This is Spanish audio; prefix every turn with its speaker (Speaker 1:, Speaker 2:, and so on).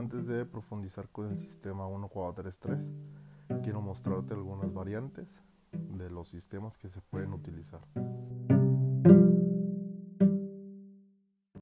Speaker 1: Antes de profundizar con el sistema 1433, quiero mostrarte algunas variantes de los sistemas que se pueden utilizar.